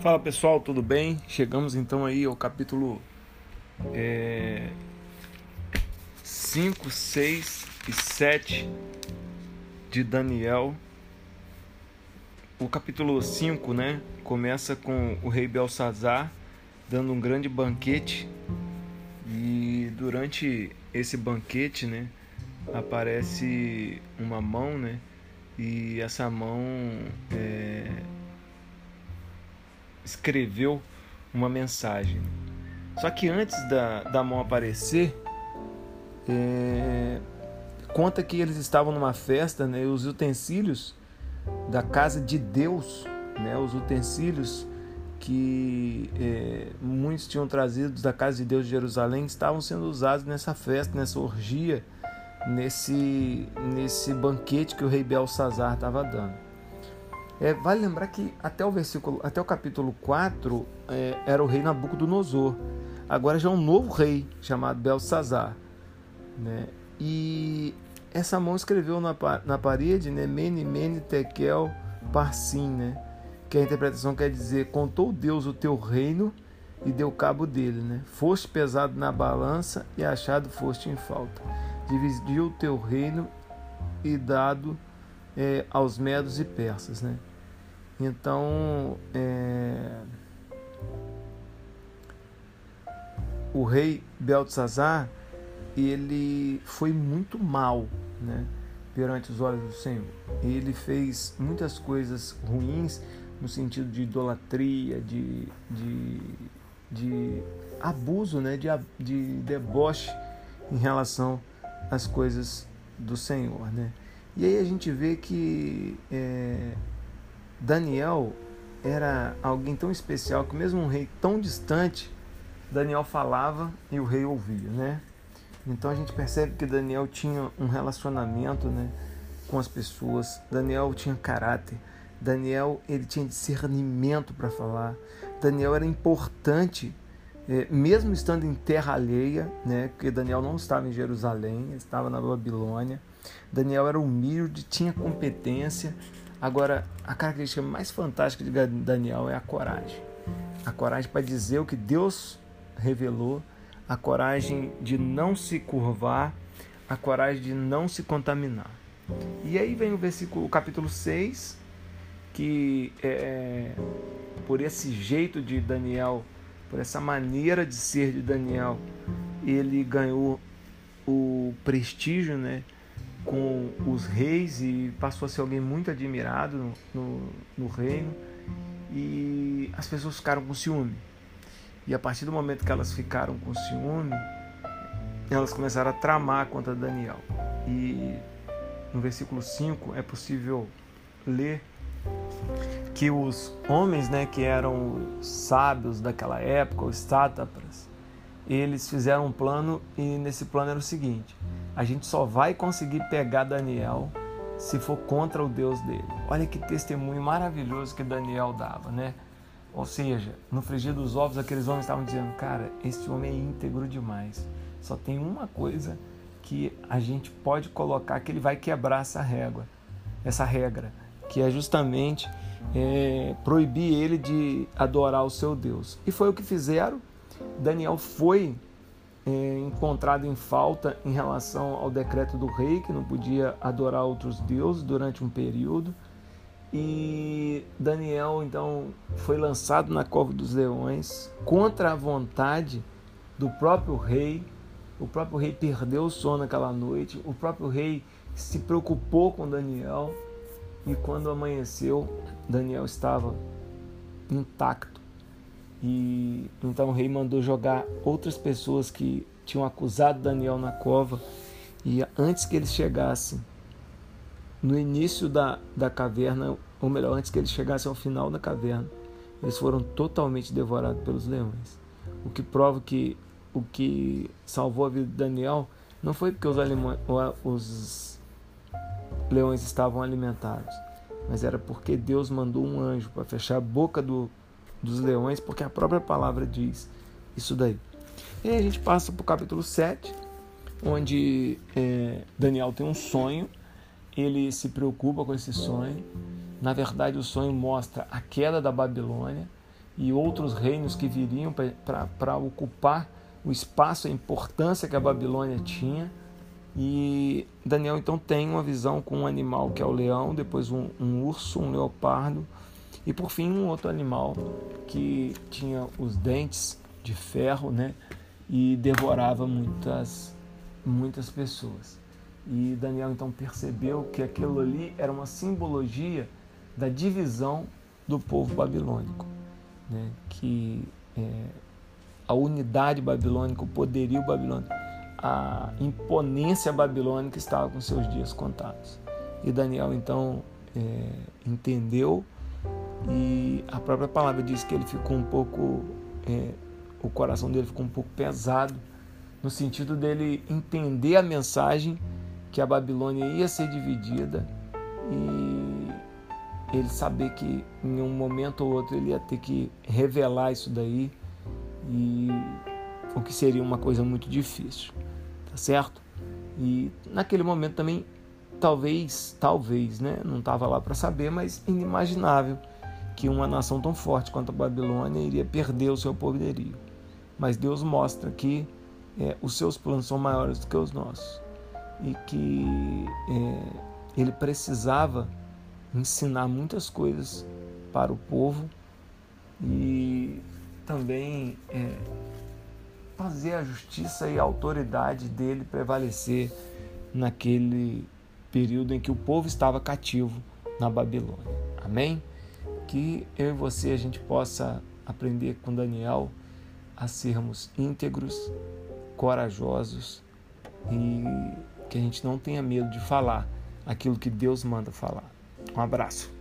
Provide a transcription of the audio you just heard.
Fala pessoal, tudo bem? Chegamos então aí ao capítulo é, 5, 6 e 7 de Daniel. O capítulo 5 né, começa com o rei Belsazar dando um grande banquete e durante esse banquete né, aparece uma mão né, e essa mão é, escreveu uma mensagem. Só que antes da, da mão aparecer, é, conta que eles estavam numa festa, né, e os utensílios da casa de Deus, né, os utensílios que é, muitos tinham trazido da casa de Deus de Jerusalém estavam sendo usados nessa festa, nessa orgia, nesse, nesse banquete que o rei Belsazar estava dando. É, vale lembrar que até o versículo, até o capítulo 4 é, era o rei Nabucodonosor. Agora já é um novo rei chamado Belsazar. Né? E essa mão escreveu na, na parede, né? Mene, Mene, Tekel, Parsim, né? Que a interpretação quer dizer: contou Deus o teu reino e deu cabo dele, né? Foste pesado na balança e achado foste em falta. Dividiu o teu reino e dado é, aos medos e persas, né? Então, é, o rei Beltzazar, ele foi muito mal, né, perante os olhos do Senhor. Ele fez muitas coisas ruins no sentido de idolatria, de, de, de abuso, né, de, de deboche em relação às coisas do Senhor, né. E aí a gente vê que é, Daniel era alguém tão especial que mesmo um rei tão distante, Daniel falava e o rei ouvia, né? Então a gente percebe que Daniel tinha um relacionamento, né, com as pessoas. Daniel tinha caráter. Daniel ele tinha discernimento para falar. Daniel era importante, é, mesmo estando em terra alheia, né? Porque Daniel não estava em Jerusalém, estava na Babilônia. Daniel era humilde, tinha competência, Agora, a característica mais fantástica de Daniel é a coragem. A coragem para dizer o que Deus revelou, a coragem de não se curvar, a coragem de não se contaminar. E aí vem o versículo, o capítulo 6, que é, por esse jeito de Daniel, por essa maneira de ser de Daniel, ele ganhou o prestígio, né? Com os reis e passou a ser alguém muito admirado no, no, no reino e as pessoas ficaram com ciúme. E a partir do momento que elas ficaram com ciúme, elas começaram a tramar contra Daniel. E no versículo 5 é possível ler que os homens né, que eram sábios daquela época, os sátrapas, eles fizeram um plano e nesse plano era o seguinte: a gente só vai conseguir pegar Daniel se for contra o Deus dele. Olha que testemunho maravilhoso que Daniel dava, né? Ou seja, no frigir dos ovos, aqueles homens estavam dizendo: Cara, esse homem é íntegro demais. Só tem uma coisa que a gente pode colocar que ele vai quebrar essa régua, essa regra, que é justamente é, proibir ele de adorar o seu Deus. E foi o que fizeram. Daniel foi encontrado em falta em relação ao decreto do rei, que não podia adorar outros deuses durante um período. E Daniel então foi lançado na cova dos leões contra a vontade do próprio rei. O próprio rei perdeu o sono naquela noite. O próprio rei se preocupou com Daniel e quando amanheceu, Daniel estava intacto. E então o rei mandou jogar outras pessoas que tinham acusado Daniel na cova. E antes que eles chegassem no início da, da caverna, ou melhor, antes que eles chegassem ao final da caverna, eles foram totalmente devorados pelos leões. O que prova que o que salvou a vida de Daniel não foi porque os, os leões estavam alimentados, mas era porque Deus mandou um anjo para fechar a boca do dos leões, porque a própria palavra diz isso daí. E aí a gente passa para o capítulo 7, onde é, Daniel tem um sonho, ele se preocupa com esse sonho. Na verdade, o sonho mostra a queda da Babilônia e outros reinos que viriam para ocupar o espaço, a importância que a Babilônia tinha. E Daniel então tem uma visão com um animal que é o leão, depois um, um urso, um leopardo e por fim um outro animal que tinha os dentes de ferro, né? E devorava muitas muitas pessoas. E Daniel então percebeu que aquilo ali era uma simbologia da divisão do povo babilônico, né? que é, a unidade babilônica, o poderio babilônico, a imponência babilônica estava com seus dias contados. E Daniel então é, entendeu e a própria palavra diz que ele ficou um pouco, é, o coração dele ficou um pouco pesado no sentido dele entender a mensagem que a Babilônia ia ser dividida e ele saber que em um momento ou outro ele ia ter que revelar isso daí e o que seria uma coisa muito difícil, tá certo? E naquele momento também talvez, talvez, né, não estava lá para saber, mas inimaginável que uma nação tão forte quanto a Babilônia iria perder o seu poderio. Mas Deus mostra que é, os seus planos são maiores do que os nossos e que é, ele precisava ensinar muitas coisas para o povo e também é, fazer a justiça e a autoridade dele prevalecer naquele período em que o povo estava cativo na Babilônia. Amém? Que eu e você a gente possa aprender com Daniel a sermos íntegros, corajosos e que a gente não tenha medo de falar aquilo que Deus manda falar. Um abraço.